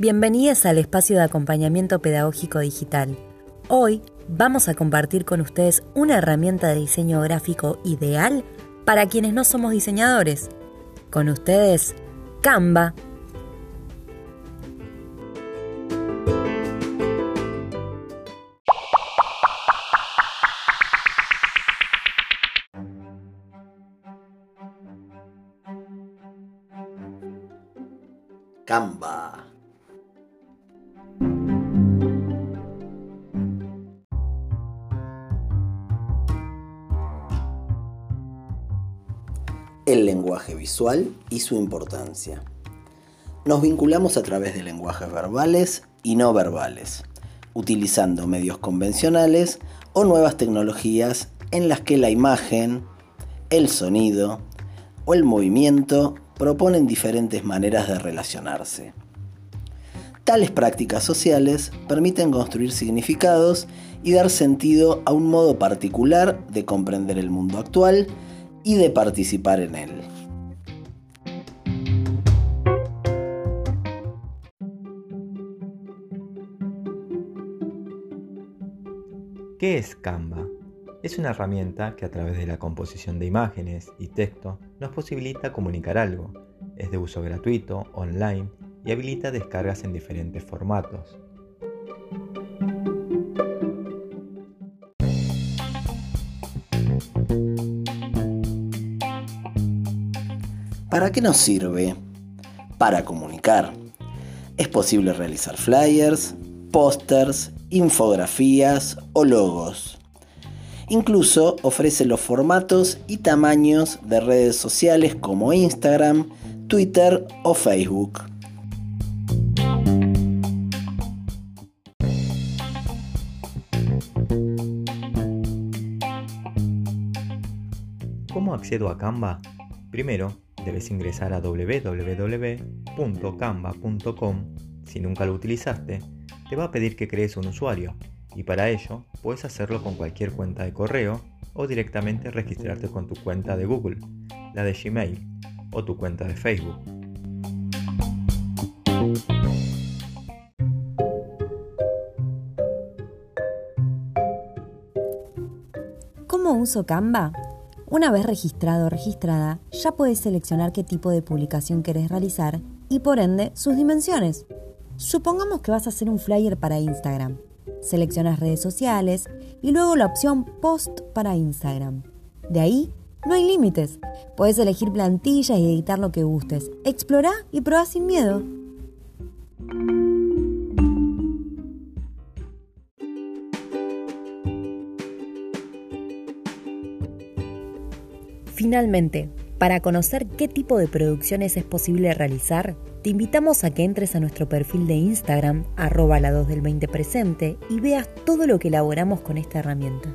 Bienvenidos al espacio de acompañamiento pedagógico digital. Hoy vamos a compartir con ustedes una herramienta de diseño gráfico ideal para quienes no somos diseñadores. Con ustedes, Canva. Canva. El lenguaje visual y su importancia. Nos vinculamos a través de lenguajes verbales y no verbales, utilizando medios convencionales o nuevas tecnologías en las que la imagen, el sonido o el movimiento proponen diferentes maneras de relacionarse. Tales prácticas sociales permiten construir significados y dar sentido a un modo particular de comprender el mundo actual y de participar en él. ¿Qué es Canva? Es una herramienta que a través de la composición de imágenes y texto nos posibilita comunicar algo. Es de uso gratuito, online y habilita descargas en diferentes formatos. ¿Para qué nos sirve? Para comunicar. Es posible realizar flyers, pósters, infografías o logos. Incluso ofrece los formatos y tamaños de redes sociales como Instagram, Twitter o Facebook. ¿Cómo accedo a Canva? Primero, debes ingresar a www.canva.com. Si nunca lo utilizaste, te va a pedir que crees un usuario y para ello puedes hacerlo con cualquier cuenta de correo o directamente registrarte con tu cuenta de Google, la de Gmail o tu cuenta de Facebook. ¿Cómo uso Canva? Una vez registrado o registrada, ya puedes seleccionar qué tipo de publicación querés realizar y por ende sus dimensiones. Supongamos que vas a hacer un flyer para Instagram. Seleccionas redes sociales y luego la opción Post para Instagram. De ahí no hay límites. Puedes elegir plantillas y editar lo que gustes. Explora y prueba sin miedo. Finalmente, para conocer qué tipo de producciones es posible realizar, te invitamos a que entres a nuestro perfil de Instagram, arroba la 2 del 20 presente, y veas todo lo que elaboramos con esta herramienta.